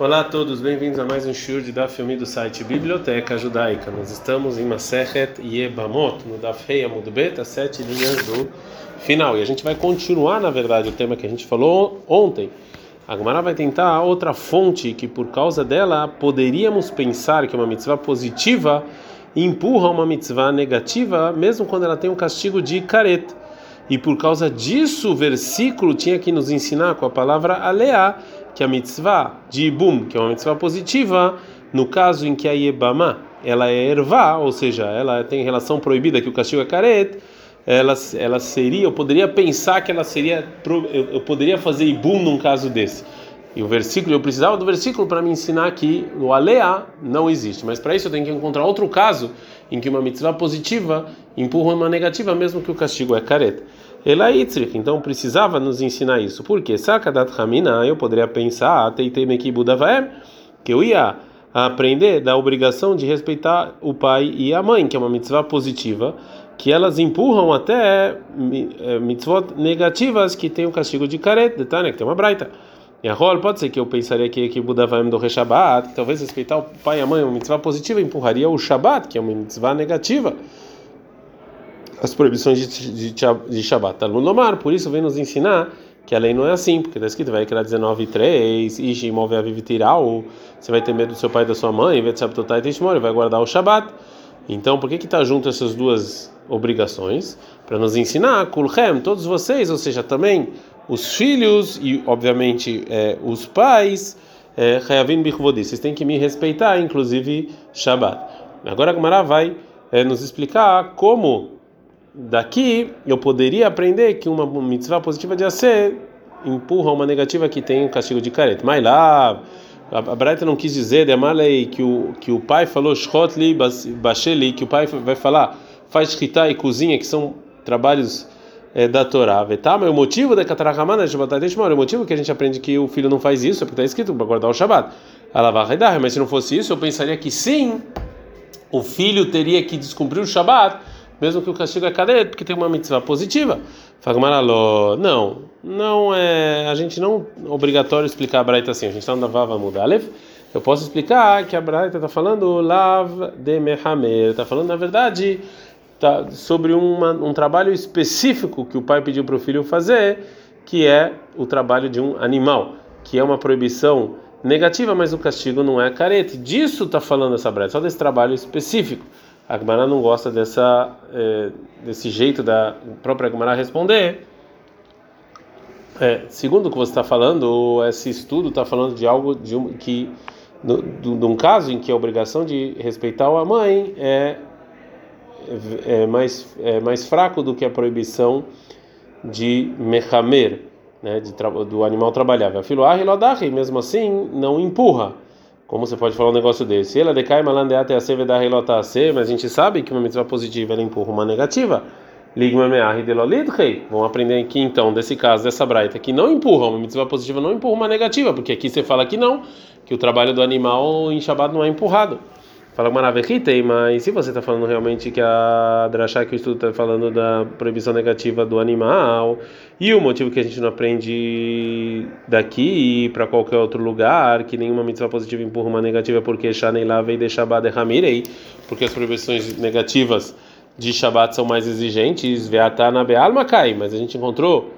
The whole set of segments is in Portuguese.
Olá a todos, bem-vindos a mais um show de Daf Yomi do site Biblioteca Judaica. Nós estamos em Masechet Yebamot, no Daf Rei Amud Bet, as sete linhas do final. E a gente vai continuar, na verdade, o tema que a gente falou ontem. A Gemara vai tentar outra fonte que, por causa dela, poderíamos pensar que uma mitzvah positiva empurra uma mitzvah negativa, mesmo quando ela tem um castigo de careta. E por causa disso, o versículo tinha que nos ensinar com a palavra aleá, que a mitzvah de ibum, que é uma mitzvah positiva, no caso em que a yebama, ela é ervá, ou seja, ela tem relação proibida que o castigo é caret, ela, ela seria, eu poderia pensar que ela seria, eu, eu poderia fazer ibum num caso desse. E o versículo, eu precisava do versículo para me ensinar que o aleá não existe. Mas para isso eu tenho que encontrar outro caso em que uma mitzvah positiva empurra uma negativa, mesmo que o castigo é careta. Ela então precisava nos ensinar isso. Por quê? Sakadat Hamina, eu poderia pensar, que eu ia aprender da obrigação de respeitar o pai e a mãe, que é uma mitzvah positiva, que elas empurram até eh, mitzvot negativas que tem o castigo de caret, que tem uma braita. E a rol pode ser que eu pensaria que que Budavaim do Reshabat, talvez respeitar o pai e a mãe, uma mitzvah positiva, empurraria o Shabat, que é uma mitzvah negativa as proibições de, de, de Shabbat. Talmud Lomar, por isso vem nos ensinar que a lei não é assim, porque está escrito, vai criar 19 e 3, Ishi imove a ou você vai ter medo do seu pai e da sua mãe, Shabtotai Tishmor, vai guardar o Shabbat. Então, por que que está junto essas duas obrigações? Para nos ensinar, Kulchem, todos vocês, ou seja, também os filhos e, obviamente, é, os pais, Hayavin é, vocês têm que me respeitar, inclusive Shabbat. Agora a Gemara vai é, nos explicar como Daqui eu poderia aprender que uma mitzvah positiva de ser empurra uma negativa que tem o castigo de careta. Mas lá a Braita não quis dizer de Amalei que o que o pai falou shchotli basheli que o pai vai falar faz shkita e cozinha que são trabalhos é, da Torá. Tá, mas o motivo da catarachamana de o motivo que a gente aprende que o filho não faz isso é porque está escrito para guardar o Shabbat. Mas se não fosse isso, eu pensaria que sim, o filho teria que descumprir o Shabbat mesmo que o castigo é cadê? Porque tem uma mitzvah positiva. Fagmaraló, não, não é, a gente não é obrigatório explicar a Braita assim, a gente está na Vava Mudalev. Eu posso explicar que a Braita está falando Lav de Mehamer, está falando na verdade tá, sobre uma, um trabalho específico que o pai pediu para o filho fazer, que é o trabalho de um animal, que é uma proibição negativa, mas o castigo não é carete. Disso está falando essa Braita, só desse trabalho específico. A Gemara não gosta dessa, é, desse jeito da própria Gemara responder. É, segundo o que você está falando, esse estudo está falando de algo de um, que, de um caso em que a obrigação de respeitar a mãe é, é, mais, é mais fraco do que a proibição de mechamer, né, de, do animal trabalhável. Filo mesmo assim, não empurra. Como você pode falar um negócio desse? Ela decai malandeate a seve da relota a mas a gente sabe que uma mitzvah positiva ela empurra uma negativa. Ligma meahi delolidrei. Vamos aprender aqui então desse caso dessa braita que não empurra uma mitzvah positiva não empurra uma negativa, porque aqui você fala que não, que o trabalho do animal em Shabbat não é empurrado. Fala Maraverritei, mas se você está falando realmente que a Drachá, que o estudo está falando da proibição negativa do animal, e o motivo que a gente não aprende daqui para qualquer outro lugar, que nenhuma mitzvah positiva empurra uma negativa, porque Shanei lá veio de Shabbat de Hamirei, porque as proibições negativas de Shabbat são mais exigentes, Veatana Bealma cai, mas a gente encontrou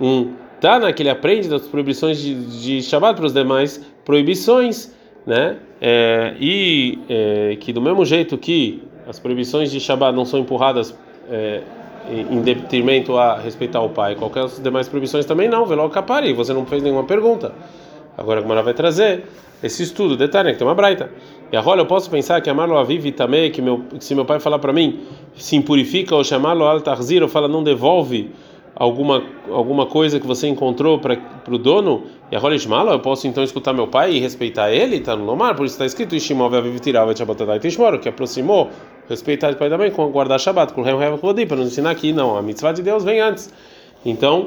um Tana que ele aprende das proibições de, de Shabbat para os demais proibições né? É, e é, que do mesmo jeito que as proibições de Shabbat não são empurradas é, em detrimento a respeitar o pai, qualquer das demais proibições também não, velo capari, você não fez nenhuma pergunta. Agora a Gemara vai trazer esse estudo, detalhe, que tem uma braita. E agora eu posso pensar que amar-lo avive também, que, meu, que se meu pai falar para mim, se impurifica ou chamá-lo al tarzir, ou fala não devolve alguma alguma coisa que você encontrou para o dono e a Holishmala, eu posso então escutar meu pai e respeitar ele, está no Lomar, por isso está escrito Ishimov Avivitiral Shabbatadai Tishmor, que aproximou respeitar o pai da mãe com guardar Shabbat, com o para nos ensinar que não, a mitzvah de Deus vem antes. Então,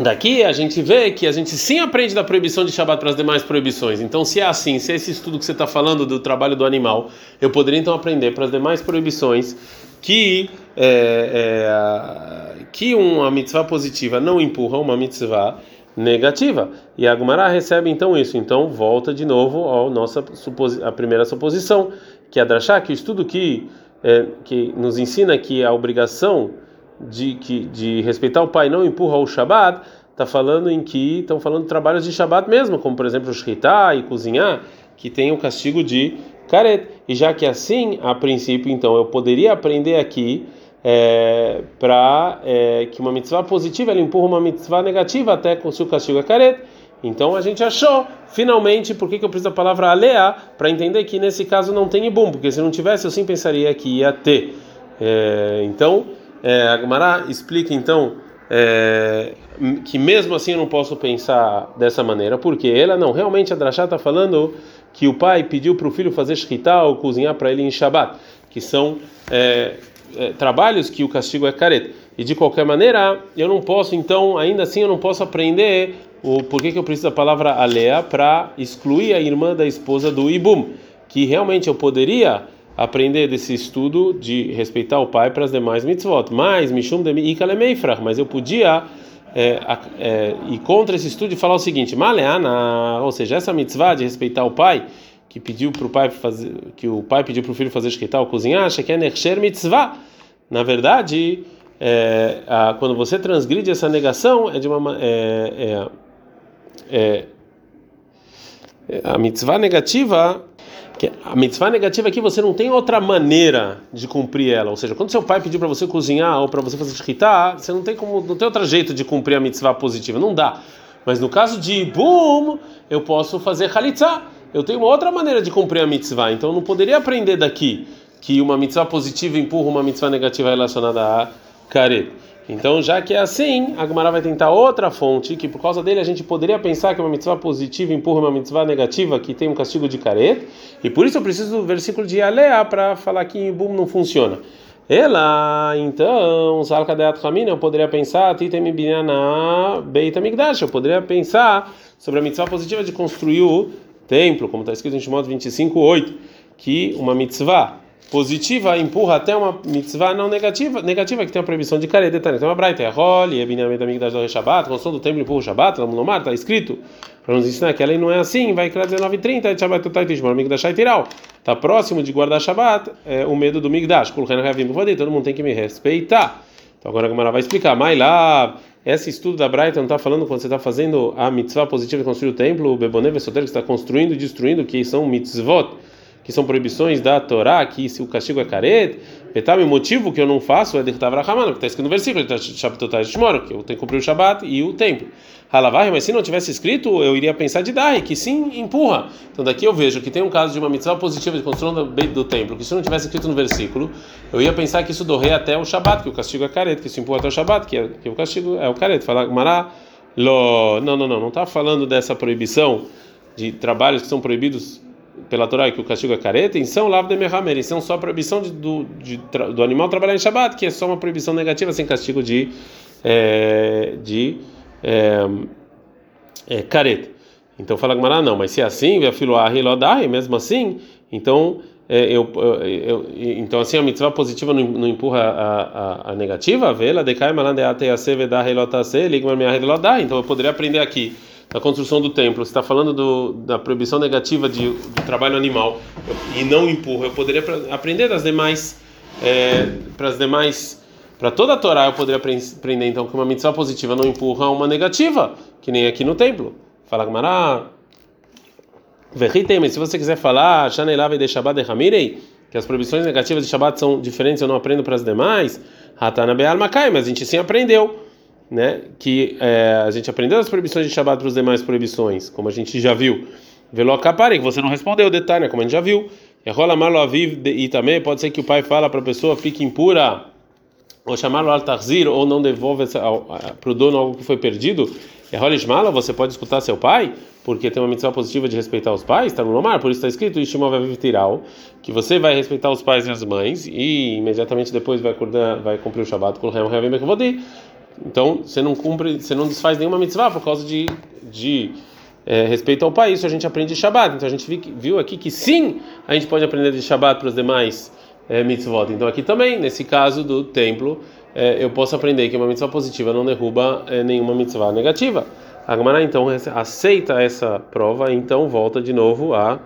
Daqui a gente vê que a gente sim aprende da proibição de Shabbat para as demais proibições. Então, se é assim, se é esse estudo que você está falando do trabalho do animal, eu poderia então aprender para as demais proibições que é, é, que uma mitzvah positiva não empurra uma mitzvah negativa. E a Gumara recebe então isso. Então volta de novo ao nossa a primeira suposição, que é a Drashá, que o estudo que, é, que nos ensina que a obrigação de, que, de respeitar o pai não empurra o Shabat, está falando em que estão falando de trabalhos de Shabat mesmo, como por exemplo shritar e cozinhar, que tem o castigo de karet. E já que assim, a princípio, então eu poderia aprender aqui é, para é, que uma mitzvah positiva ela empurra uma mitzvah negativa até com o castigo é caret. Então a gente achou, finalmente, por que, que eu preciso da palavra alea para entender que nesse caso não tem ibum, porque se não tivesse eu sim pensaria que ia ter. É, então, é, a Gemara explica então é, que mesmo assim eu não posso pensar dessa maneira, porque ela não, realmente a Drachá está falando que o pai pediu para o filho fazer shkita ou cozinhar para ele em Shabat, que são é, é, trabalhos que o castigo é careta. E de qualquer maneira, eu não posso, então, ainda assim, eu não posso aprender o porquê que eu preciso da palavra alea para excluir a irmã da esposa do Ibum, que realmente eu poderia aprender desse estudo de respeitar o pai para as demais mitzvot. Mas, Mishum de mas eu podia é, é, ir contra esse estudo e falar o seguinte: Maleana, ou seja, essa mitzvah de respeitar o pai que pediu para o pai fazer, que o pai pediu para o filho fazer ou cozinhar, acha que é nechsher mitzvah. Na verdade, é, a, quando você transgride essa negação, é de uma é, é, é, é a mitzvah negativa a mitzvah negativa aqui você não tem outra maneira de cumprir ela, ou seja, quando seu pai pediu para você cozinhar ou para você fazer shkita, você não tem como, não tem outro jeito de cumprir a mitzvah positiva, não dá. Mas no caso de boom, eu posso fazer halitzah eu tenho uma outra maneira de cumprir a mitzvah, então eu não poderia aprender daqui que uma mitzvah positiva empurra uma mitzvah negativa relacionada a karet. Então, já que é assim, a Gemara vai tentar outra fonte, que por causa dele a gente poderia pensar que uma mitzvah positiva empurra uma mitzvah negativa que tem um castigo de caret, e por isso eu preciso do versículo de Alea para falar que Bum não funciona. Ela, então, Salka de eu poderia pensar, Titem Binana Beita Migdash, eu poderia pensar sobre a mitzvah positiva de construir o templo, como está escrito em Shimon 25:8, que uma mitzvah positiva empurra até uma mitzvah não negativa, negativa que tem a proibição de caret detalhe. Então a braita é rol e é binyamet amigdash do Shabbat, construção do templo empurra o Shabbat, no mar está escrito para nos ensinar que a lei não é assim, vai criar 19:30, Shabbat totai tishmor migdash tiral. Está próximo de guardar Shabbat, é o medo do migdash, todo mundo tem que me respeitar. Então agora a Gamara vai explicar, mas lá esse estudo da não está falando quando você está fazendo a mitzvah positiva de construir o templo, o Beboné Vesoter, que está construindo e destruindo, que são mitzvot, que são proibições da Torá, que se o castigo é caret, Petam, o motivo que eu não faço é Dertav Rahamana, que está escrito no versículo, que eu tenho que cumprir o Shabat e o templo. Halavar, mas se não tivesse escrito, eu iria pensar de Dai, que sim, empurra. Então daqui eu vejo que tem um caso de uma mitzvah positiva de construção do, templo, que se não tivesse escrito no versículo, eu ia pensar que isso dorre até o Shabat, que o castigo é caret, que isso empurra até o Shabat, que, é, que o castigo é o caret. Falar, Mará, lo, não, não, não, não está falando dessa proibição de trabalhos que são proibidos pela Torá que o castigo é careta, em São Lav de Mehamer, em São só a proibição de, do, de, do animal trabalhar em Shabbat, que é só uma proibição negativa sem castigo de, é, de é, é, careta. Então fala Gamara, não, mas se é assim, mesmo assim, então é, eu, eu, eu, então assim a mitzvah positiva não, não empurra a, a, a negativa, vela decai malandeate a se vedar relotase, ligma minha Então eu poderia aprender aqui da construção do templo, você está falando do, da proibição negativa de, do trabalho animal. E não empurra, eu poderia aprender das demais, é, para as demais, para toda a Torá eu poderia aprender. Então que uma mitzvah positiva não empurra uma negativa, que nem aqui no templo. Fala Gamará, se você quiser falar, Shanelava de Shabbat de Hamirei, que as proibições negativas de Shabbat são diferentes, eu não aprendo para as demais, Hatana Be'al Makai, mas a gente sim aprendeu né, que é, a gente aprendeu as proibições de Shabbat para as demais proibições, como a gente já viu. Velo que você não respondeu o detalhe, né, como a gente já viu. E rola malo aviv e também pode ser que o pai fala para a pessoa fique impura ou chamá-lo al tarzir ou não devolve para o dono algo que foi perdido. É rola ismala, você pode escutar seu pai, porque tem uma missão positiva de respeitar os pais, está no Lomar, por isso está escrito Ishimov aviv tiral, que você vai respeitar os pais e as mães e imediatamente depois vai acordar, vai cumprir o Shabbat com o então, você não cumpre, você não desfaz nenhuma mitzvah por causa de, de é, respeito ao país. Isso a gente aprende de Shabbat. Então, a gente viu aqui que sim, a gente pode aprender de Shabbat para os demais é, mitzvot. Então, aqui também, nesse caso do templo, é, eu posso aprender que uma mitzvah positiva não derruba é, nenhuma mitzvah negativa. A Gemara então aceita essa prova, então volta de novo a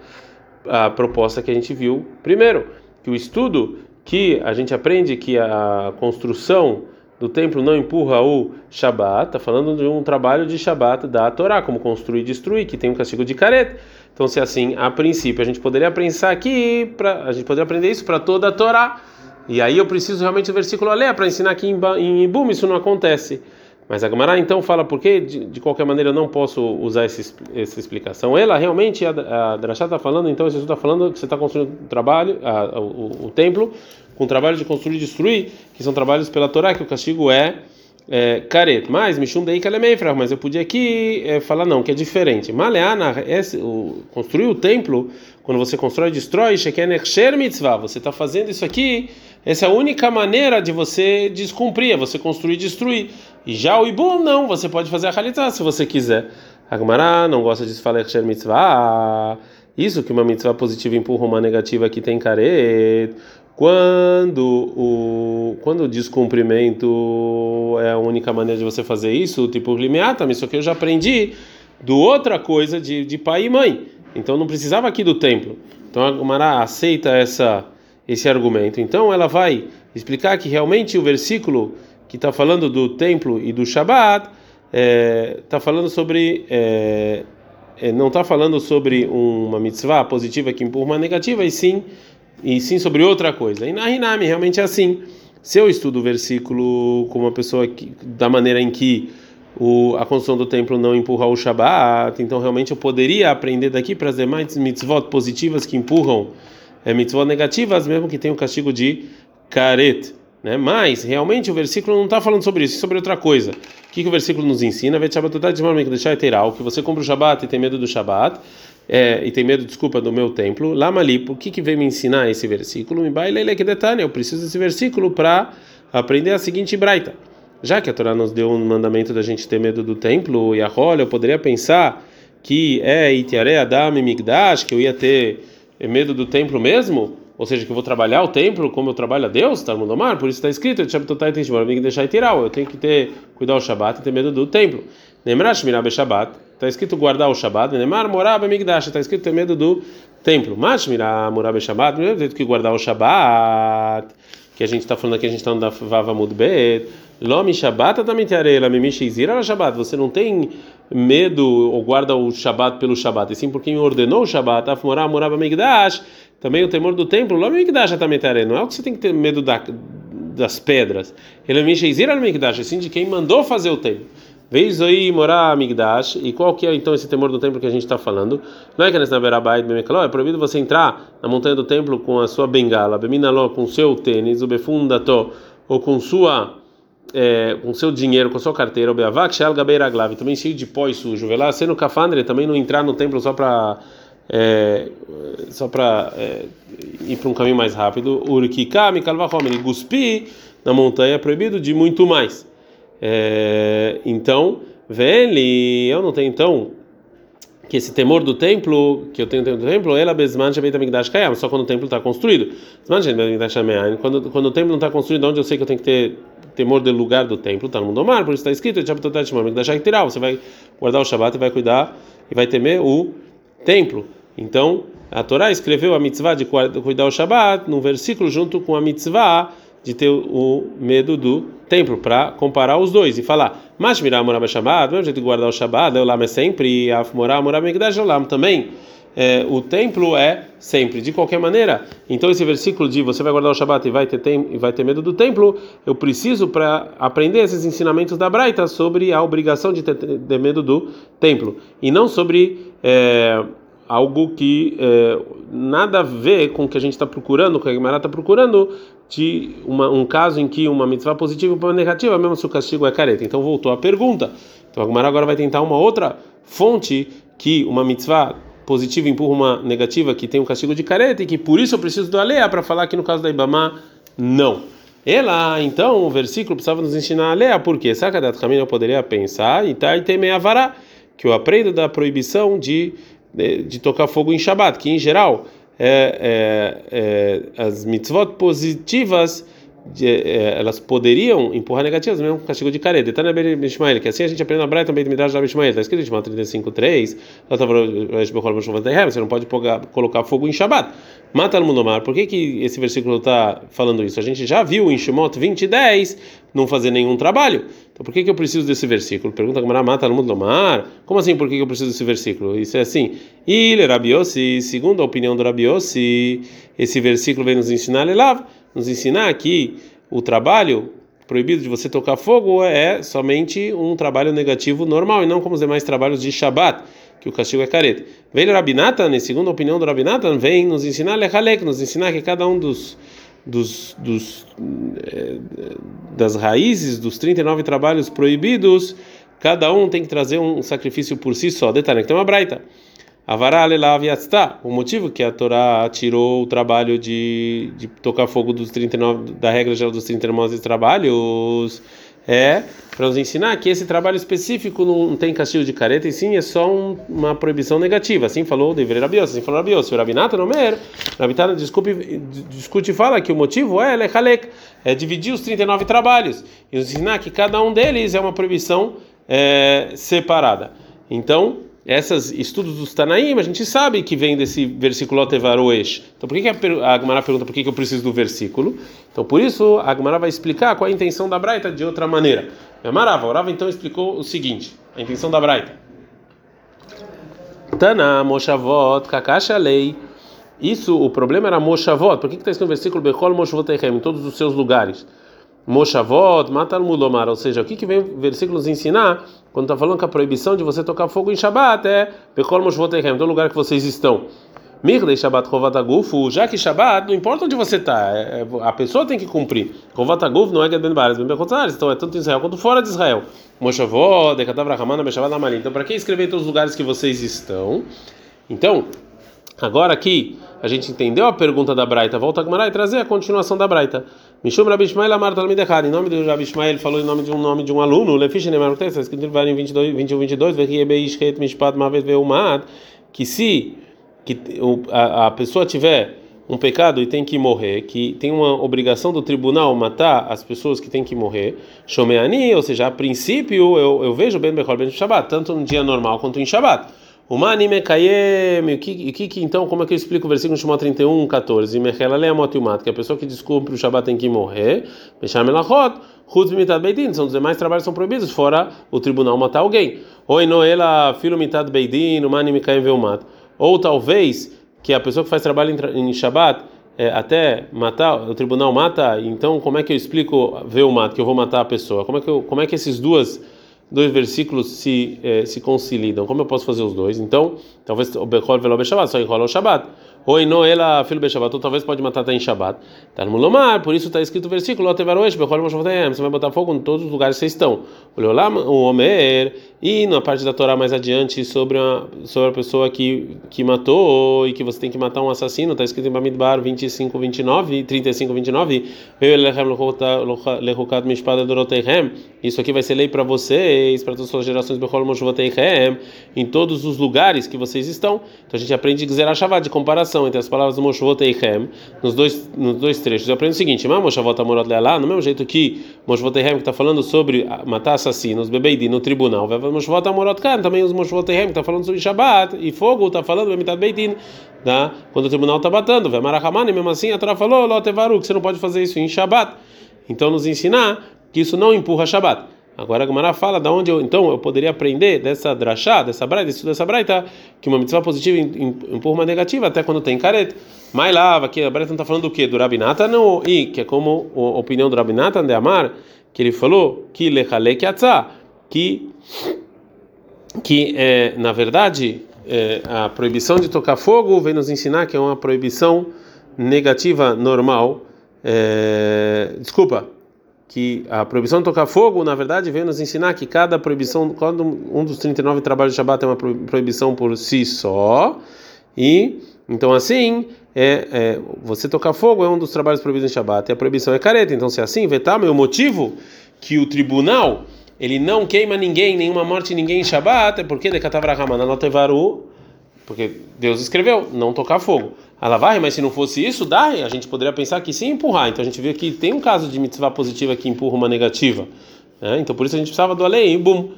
a proposta que a gente viu primeiro, que o estudo que a gente aprende que a construção do templo não empurra o Shabat, está falando de um trabalho de Shabat da Torá, como construir e destruir, que tem um castigo de careta. Então, se assim, a princípio, a gente poderia pensar aqui, pra, a gente poderia aprender isso para toda a Torá. E aí eu preciso realmente do versículo ler para ensinar aqui em, em Ibum, isso não acontece. Mas a Gemara então fala por que de, de, qualquer maneira eu não posso usar esse, essa explicação. Ela realmente, a, a Drashá está falando, então Jesus está falando que você está construindo o trabalho, a, o, o, templo, com trabalho de construir e destruir, que são trabalhos pela Torá, que o castigo é, é caret. Mas, Mishum Dei Kalemefra, mas eu podia aqui é, falar não, que é diferente. Maleana, construir o templo, quando você constrói e destrói, Shekener Mitzvah, você está fazendo isso aqui, essa é a única maneira de você descumprir, é você construir e destruir. E já o Ibum, não, você pode fazer a Khalitah se você quiser. Agmará não gosta de falar Ksher Mitzvah. Isso que uma mitzvah positiva empurra uma negativa que tem caret. Quando o, quando o descumprimento é a única maneira de você fazer isso, tipo limiata, isso que eu já aprendi do outra coisa de, de pai e mãe. Então não precisava aqui do templo. Então a Gumara aceita essa, esse argumento. Então ela vai explicar que realmente o versículo que está falando do templo e do Shabat, está é, tá falando sobre. É, é, não está falando sobre uma mitzvah positiva que empurra uma negativa, e sim, e sim sobre outra coisa. E na Hinami realmente é assim. Se eu estudo o versículo como uma pessoa que, da maneira em que o, a construção do templo não empurra o Shabat, então realmente eu poderia aprender daqui para as demais mitzvot positivas que empurram é, mitzvot negativas, mesmo que tenha o castigo de karet. Né? Mas, realmente, o versículo não está falando sobre isso, é sobre outra coisa. O que, que o versículo nos ensina? Que você compra o Shabat e tem medo do Shabat, é, e tem medo, desculpa, do meu templo. Lamali, por que, que veio me ensinar esse versículo? Eu preciso desse versículo para aprender a seguinte braita. Já que a Torá nos deu um mandamento da gente ter medo do templo e a rola, eu poderia pensar que é Itiare Adam Migdash, que eu ia ter medo do templo mesmo? ou seja, que eu vou trabalhar o templo como eu trabalho a Deus, tá no mar, por isso está escrito, eu deixar e tirar, eu tenho que ter cuidar o Shabat e ter medo do templo. Lembrash mirab Shabat, está escrito guardar o Shabat, Nemar morab migdash, está escrito ter medo do templo. Mas mirar morab Shabat, não é que guardar o Shabat, que a gente está falando aqui, a gente está no Vava Mudbet, Lomi Shabat também te areia, me Shizira Shabat, você não tem medo ou guarda o Shabat pelo Shabat, e sim porque ordenou o Shabat, Afmorab morab migdash, também o temor do templo, não é o que você tem que ter medo da, das pedras. Ele é Misheizir al Mikdash, assim de quem mandou fazer o templo. Veis aí morar Amigdash, e qual que é então esse temor do templo que a gente está falando? Não é que nessa Berabait é proibido você entrar na montanha do templo com a sua bengala, Beminaló com seu tênis, o Befundato, ou com sua. É, com seu dinheiro, com sua carteira, o Beavak, Gabeiraglav, também cheio de pó e sujo. Vê lá, sendo cafandre, também não entrar no templo só para é, só para é, ir para um caminho mais rápido, urikikami kalvachom, ele guspi na montanha é proibido de muito mais. É, então, vele, eu não tenho então que esse temor do templo, que eu tenho temor do templo, ela besman shebetamigdash kayam, só quando o templo está construído. Quando quando o templo não está construído, onde eu sei que eu tenho que ter temor do lugar do templo, está no mundo mar, por isso está escrito, você vai guardar o Shabat e vai cuidar e vai temer o templo. Então, a Torá escreveu a mitzvah de cuidar o Shabat num versículo junto com a mitzvah de ter o medo do templo, para comparar os dois e falar, mas mirar morar Shabbat, mesmo jeito de guardar o Shabat, Olam é sempre, e morar morar Megdash Olam também. É, o templo é sempre, de qualquer maneira. Então esse versículo de você vai guardar o Shabat e vai ter, tem, e vai ter medo do templo, eu preciso para aprender esses ensinamentos da Braita sobre a obrigação de ter, ter medo do templo e não sobre é, algo que é, nada a ver com o que a gente está procurando, com a Gemara está procurando, de uma, um caso em que uma mitzvah positiva e uma negativa, mesmo se o castigo é careta. Então voltou a pergunta. Então a Gemara agora vai tentar uma outra fonte que uma mitzvah positiva empurra uma negativa que tem um castigo de careta e que por isso eu preciso do Alea para falar que no caso da Ibama, não. Ela, então, o versículo precisava nos ensinar a Alea, porque Sakadat Kamina eu poderia pensar, e tá, e meia vara, que eu aprendo da proibição de de, de tocar fogo em Shabat, que em geral é, é, as mitzvot positivas de, é, elas poderiam empurrar negativas, mesmo com castigo de careta. Tá na Ishmael, que assim a gente aprende na Braita também de Midrash Rabi Ishmael, está escrito em Ishmael 35.3, você não pode colocar fogo em Shabbat. Mata al Por que, que esse versículo está falando isso? A gente já viu em Shemot 20.10 não fazer nenhum trabalho. Então por que, que eu preciso desse versículo? Pergunta a Mata al Como assim por que, que eu preciso desse versículo? Isso é assim. Il Rabiossi, segundo a opinião do Rabiossi, esse versículo vem nos ensinar, Elav, nos ensinar que o trabalho proibido de você tocar fogo é somente um trabalho negativo normal e não como os demais trabalhos de Shabat, que o castigo é careta. Vem Rabinatan, segundo a opinião do Rabinatan, vem nos ensinar Lechalek, nos ensinar que cada um dos dos, dos é, das raízes dos 39 trabalhos proibidos, cada um tem que trazer um sacrifício por si só. Detalhe, que tem uma braita. O motivo que a Torá tirou o trabalho de, de tocar fogo dos 39 da regra geral dos 39 trabalhos é para nos ensinar que esse trabalho específico não tem castigo de careta e sim é só um, uma proibição negativa. Assim falou dever Rabios, assim falou Rabios. O Rabinata não mer, Rabinata discute, discute e fala que o motivo é lechalek, é dividir os 39 trabalhos e nos ensinar que cada um deles é uma proibição é, separada. Então, esses estudos dos Tanaim, a gente sabe que vem desse versículo Otevaroesh. Então, por que, que a Agmará pergunta por que, que eu preciso do versículo? Então, por isso, a Agmará vai explicar qual é a intenção da Braita de outra maneira. Amarava, Orava então explicou o seguinte: a intenção da Braita. Tana, Moshavot, Kakasha Lei. Isso, o problema era Moshavot. Por que está escrito no versículo Bechol Moshavot em todos os seus lugares? Moshavot, Matal Mulomar, ou seja, o que, que vem o versículo nos ensinar quando está falando que a proibição de você tocar fogo em Shabat é Bekol Moshvotechem, todo lugar que vocês estão. Mirdei Shabat Rovatagufu, já que Shabat, não importa onde você está, é, é, a pessoa tem que cumprir. Rovatagufu não é Gad Ben Bares, Ben Bechotzares, então é tanto em Israel quanto fora de Israel. Moshavot, Dekatavra Hamana, Beshabat Amalim. Então, para que escrever em todos os lugares que vocês estão? Então, agora aqui a gente entendeu a pergunta da Braita, volta a Gmará e trazer a continuação da Braita. Mishum Rabi Ishmael Amar Talmid Echad. Em nome do Rabi Ishmael, falou em nome de um nome de um aluno. Lefish Neymar está escrito em 22, 21, 22. Vehiebe Ishret Mishpat Mavet Veumad. Que se que a, a pessoa tiver um pecado e tem que morrer, que tem uma obrigação do tribunal matar as pessoas que têm que morrer, Shomeani, ou seja, a princípio eu, eu vejo Ben Bechol Ben Shabbat, tanto no dia normal quanto em Shabbat. O anime kayem, o que, que, então, como é que eu explico o versículo Shemot 31, 14? Mechela leamotiumat, que a pessoa que descumpre o Shabat tem que morrer. Mecham elachot, chutz mitad beidin, são os demais trabalhos são proibidos, fora o tribunal matar alguém. Oi noela, filo mitad beidin, o anime kayem veumat. Ou talvez, que a pessoa que faz trabalho em, em Shabat, é, até matar, o tribunal mata, então como é que eu explico veumat, que eu vou matar a pessoa? Como é que, eu, como é que esses duas dois versículos se eh, se conciliam. Como eu posso fazer os dois? Então, talvez o Bechol velo Shabbat, só enrola o Shabbat. Ou não ela filho Beshabat, ou talvez pode matar até em Shabbat. Tá no Mulomar, por isso está escrito o versículo: Você vai botar fogo em todos os lugares que vocês estão. O Omer, e na parte da Torá mais adiante sobre a, sobre a pessoa que, que matou e que você tem que matar um assassino, está escrito em Bamidbar 25, 29, 35, 29. Isso aqui vai ser lei para vocês, para todas as suas gerações, em todos os lugares que vocês estão. Então a gente aprende Shabbat, de comparação entre as palavras Moshavot Eichem, nos dois, nos dois trechos. Eu aprendo o seguinte: Moshavot Amorot Lealá, no mesmo jeito que Moshavot Eichem, que está falando sobre matar assassinos, Bebeidi, no tribunal, Moshavot Amorot Kan, também os Moshavot Eichem, que está falando sobre Shabbat, e fogo está falando Bemitat Beidin, tá? quando o tribunal está batendo, Vemarahamani, mesmo assim, a Torá falou, Lotevaru, que você não pode fazer isso em Shabbat. Então, nos ensinar que isso não empurra Shabbat. Agora a Gemara fala da onde eu então eu poderia aprender dessa drachá, dessa braita, desse dessa braita, que uma mitzvah positiva empurra uma negativa até quando tem careta. Mas lava, que a braita não está falando do quê? Do Rabinata não, e que é como a opinião do Rabinata de Amar, que ele falou que lechalek que que é, na verdade é, a proibição de tocar fogo vem nos ensinar que é uma proibição negativa normal. É, desculpa, que a proibição de tocar fogo, na verdade, vem nos ensinar que cada proibição, cada um dos 39 trabalhos de Shabbat é uma proibição por si só, e então assim, é, é, você tocar fogo é um dos trabalhos proibidos em Shabbat, e a proibição é careta. Então, se é assim, vetar, meu motivo que o tribunal ele não queima ninguém, nenhuma morte ninguém em Shabbat, é porque de Katavrahamana Lotevaru porque Deus escreveu não tocar fogo. Ela vai, mas se não fosse isso, dá, a gente poderia pensar que sim empurrar. Então a gente vê que tem um caso de mitzvah positiva que empurra uma negativa. Né? Então por isso a gente precisava do além, bum.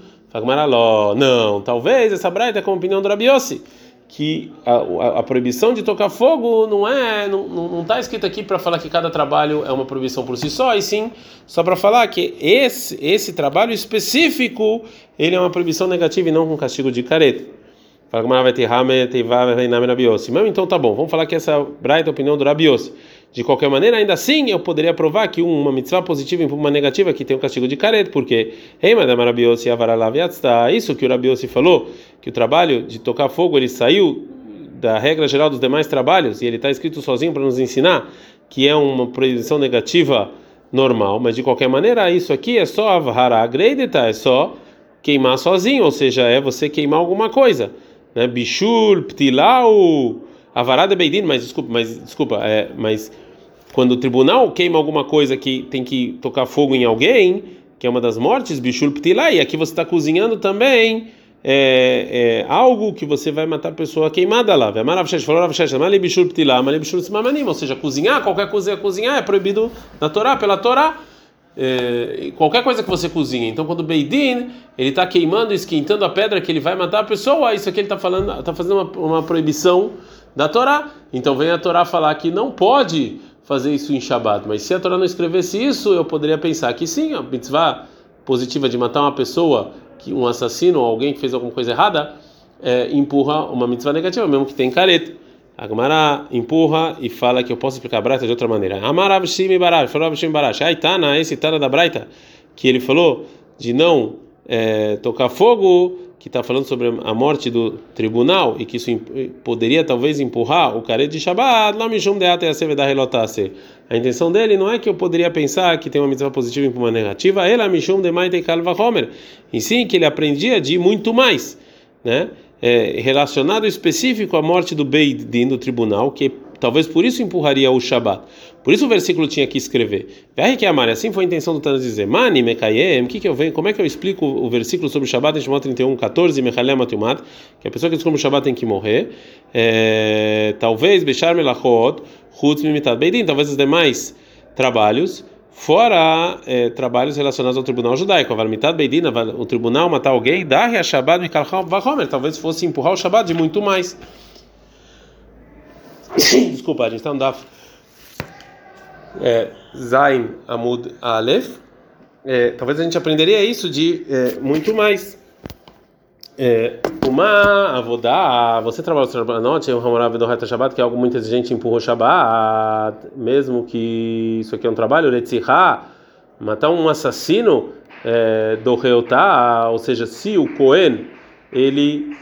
Não, talvez essa braita é com a opinião do Rabiossi que a, a, a, proibição de tocar fogo não é não está escrito aqui para falar que cada trabalho é uma proibição por si só e sim só para falar que esse esse trabalho específico ele é uma proibição negativa e não com castigo de careta Então tá bom, vamos falar que essa braita é a opinião do Rabiosi. De qualquer maneira, ainda assim, eu poderia provar que uma mitzvah positiva e uma negativa que tem o um castigo de careta, porque isso que o Rabiosi falou, que o trabalho de tocar fogo ele saiu da regra geral dos demais trabalhos e ele está escrito sozinho para nos ensinar que é uma proibição negativa normal, mas de qualquer maneira, isso aqui é só avhara agredita, é só queimar sozinho, ou seja, é você queimar alguma coisa né? Bishul, Ptilau, Avarada Beidin, mas desculpa, mas desculpa, é, mas quando o tribunal queima alguma coisa que tem que tocar fogo em alguém, que é uma das mortes, Bishul Ptilau, e aqui você está cozinhando também é, é, algo que você vai matar a pessoa queimada lá. Ou seja, cozinhar, qualquer coisa cozinhar é proibido na Torá, pela Torá é, qualquer coisa que você cozinha. Então, quando o Beidin ele está queimando, esquentando a pedra que ele vai matar a pessoa, isso aqui ele está falando, está fazendo uma, uma, proibição da Torá. Então, vem a Torá falar que não pode fazer isso em Shabat. Mas se a Torá não escrevesse isso, eu poderia pensar que sim, a mitzvah positiva de matar uma pessoa, que um assassino ou alguém que fez alguma coisa errada, é, empurra uma mitzvah negativa, mesmo que tem careta. A Gemara empurra e fala que eu posso explicar a Braita de outra maneira. Amarav Shimi Barash, falou Shimi Barash. Aí tá na esse Tana da Braita que ele falou de não é, tocar fogo, que está falando sobre a morte do tribunal e que isso poderia talvez empurrar o careto de Shabbat, lá mishum deate relotase. A intenção dele não é que eu poderia pensar que tem uma mitzvah positiva e uma negativa, ela mishum de maite kalva homer. E sim que ele aprendia de muito mais, né? É, relacionado específico à morte do Beidin do tribunal, que talvez por isso empurraria o Shabat. Por isso o versículo tinha que escrever. que amar, assim foi a intenção do Tana dizer. Mani mekayem, que que eu venho? Como é que eu explico o versículo sobre o Shabat em Shemot 31, 14, mechalem atumat, que a pessoa que descobre o Shabat tem que morrer. É, talvez bechar melachot, chutz mimitat beidin, talvez os demais trabalhos fora é, trabalhos relacionados ao tribunal judaico. O tribunal matar alguém, dá a Shabbat Vahomer. Talvez fosse empurrar o Shabbat de muito mais. Desculpa, a gente está no Daf. É, Zain Amud Aleph. É, talvez a gente aprenderia isso de é, muito mais. É, uma avodá, você trabalha no noite, o Hamorav do Reta Shabbat, que é algo muito exigente, empurrou Shabbat, mesmo que isso aqui é um trabalho, Letzihá, matar um assassino é, do Reutá, ou seja, se o Cohen, ele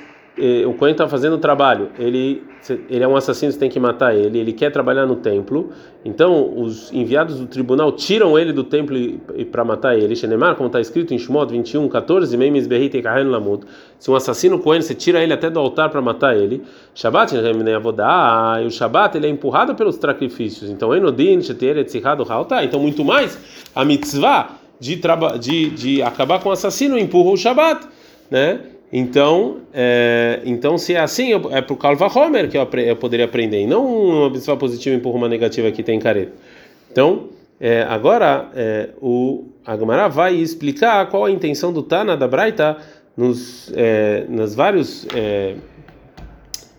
o Cohen está fazendo o trabalho, ele, ele é um assassino, você tem que matar ele, ele quer trabalhar no templo, então os enviados do tribunal tiram ele do templo para matar ele. Shenemar, como está escrito em Shemot 21, 14, se um assassino Cohen, você tira ele até do altar para matar ele. Shabbat, e o Shabbat ele é empurrado pelos sacrifícios, então então muito mais a mitzvah de, de, de acabar com o assassino empurra o Shabbat, né? Então, é, então se é assim, é para o Kalva Homer que eu, eu, poderia aprender, e não uma mitzvah positiva empurra uma negativa que tem careta. Então, é, agora é, o Agmará vai explicar qual a intenção do Tana da Braita nos, é, nos vários é,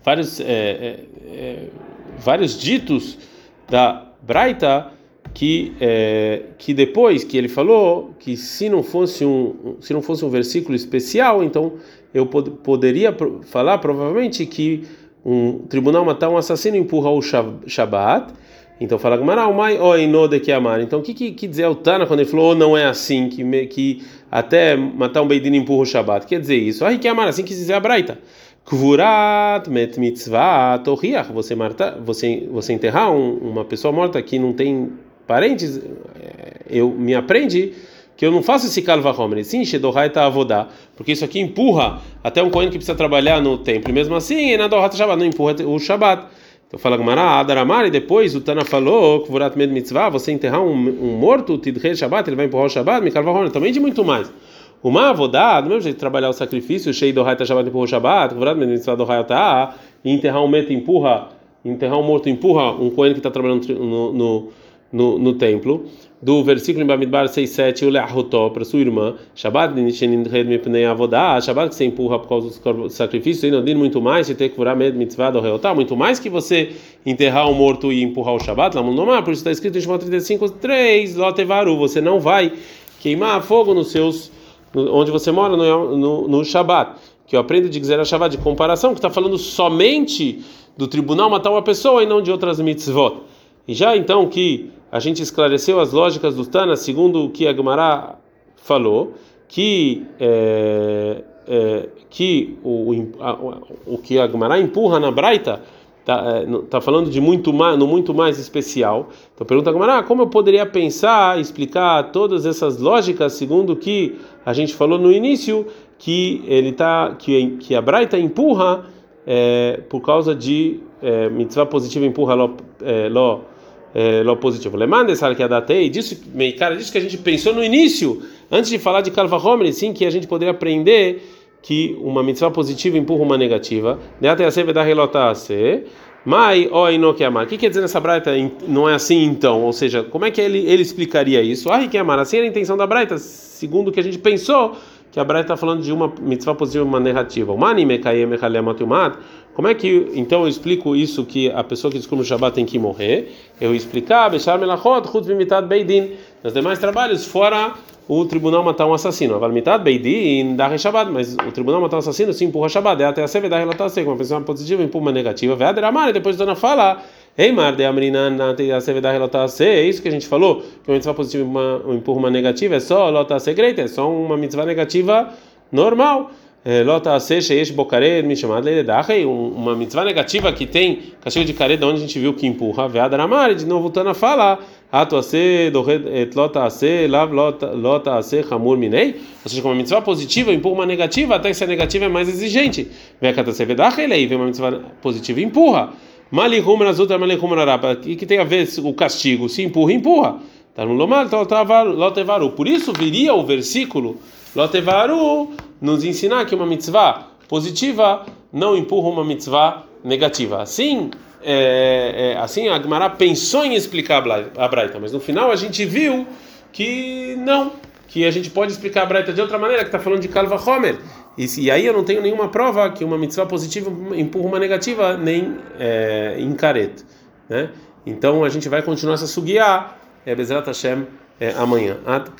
vários é, vários ditos da Braita que é, que depois que ele falou que se não fosse um se não fosse um versículo especial então eu pod poderia falar provavelmente que um tribunal matar um assassino empurra o Shabat. Então fala Gmará, mai oinode que amar. Então o que, que, que dizer o Tana quando ele falou oh, não é assim que me, que até matar um beidin empurra o Shabat? Quer dizer isso? Ah, que amar assim que dizer a Braita. Kvurat met mitzvah torriach. Você matar, você você enterrar um, uma pessoa morta que não tem parentes, é, eu me aprende que eu não faço esse calva homer, sim, shedohai tá avodá, porque isso aqui empurra até um cohen que precisa trabalhar no templo, e mesmo assim, na dohata shabat, não empurra o shabat. Então fala Gmará, Adaramar, e depois o Tana falou, Kvurat med mitzvah, você enterrar um, um morto, tidre shabat, ele vai empurrar o shabat, me calva homer, também de muito mais. Uma avodá, do mesmo jeito de trabalhar o sacrifício, cheio do raita shabat empurra o shabat, mitzvah do raita, e enterrar um meto empurra, enterrar um morto empurra um coelho que está trabalhando no, no, no, no templo do versículo em Bamidbar 6:7 o le'ahotó para sua irmã Shabbat nisheninred mipnei avodá Shabbat que você empurra por causa do sacrifício e diz muito mais se ter que furar med mitzvah do reotá muito mais que você enterrar um morto e empurrar o Shabbat lá no por isso está escrito em Shemot 35:3 lotevaru você não vai queimar fogo nos seus onde você mora no, no, no Shabbat que eu aprendo de dizer a Shabbat de comparação que está falando somente do tribunal matar uma pessoa e não de outras mitzvot. E já então que a gente esclareceu as lógicas do Tana, segundo o que a Gemara falou, que é, é, que o, o que a Gemara empurra na Braita está é, tá falando de muito mais, no muito mais especial. Então pergunta a Gemara, como eu poderia pensar, explicar todas essas lógicas segundo o que a gente falou no início, que ele tá que que a Braita empurra é, por causa de é, mitzvah positiva empurra lo, é, lo é, lo positivo. Lemande que adatei, disse, cara, disso que a gente pensou no início, antes de falar de Kalva Homer, sim, que a gente poderia aprender que uma mitzvah positiva empurra uma negativa. Mai o O que quer dizer nessa braita? Não é assim então? Ou seja, como é que ele, ele explicaria isso? Ah, que amar. Assim era a intenção da braita, segundo o que a gente pensou que a Braita está falando de uma mitzvah positiva e uma negativa. Como é que então eu explico isso que a pessoa que descobre o Shabbat tem que morrer? Eu explicar, Bechar Beidin. Nos demais trabalhos, fora o tribunal matar um assassino. Beidin dá mas o tribunal matar um assassino sim empurra Shabbat. É até a Seve da relatar uma pessoa positiva empurra uma negativa. Veadramar, depois a dona fala. Eimar de Amrina é isso que a gente falou, que uma mitzvah positiva empurra uma negativa, é só lota secreta, é só uma mitzvah negativa normal. Lota se sheish bokared me chamado leidachei, uma mitzvah negativa que tem castigo de cared, onde a gente viu que empurra, veada ramar, de novo voltando a falar, ato ase et lota ase lav lota ase hamur minei, ou seja, uma mitzvah positiva empurra uma negativa, até que se a negativa é mais exigente. Vem a kata se vedachei, vem uma mitzvah positiva empurra. Malihum nas outras malihum narapa. O que tem a ver o castigo? Se empurra, empurra. Por isso viria o versículo lotevaru nos ensinar que uma mitzvah positiva não empurra uma mitzvah negativa. Assim, é, é, assim a Gemara pensou em explicar a Braita, mas no final a gente viu que não, que a gente pode explicar a Braita de outra maneira, que está falando de Kalva Homer. E, e, aí eu não tenho nenhuma prova que uma mitzvah positiva empurra uma negativa, nem é, em careto. Né? Então a gente vai continuar essa sugiá, é Bezrat Hashem, é, amanhã. Ad.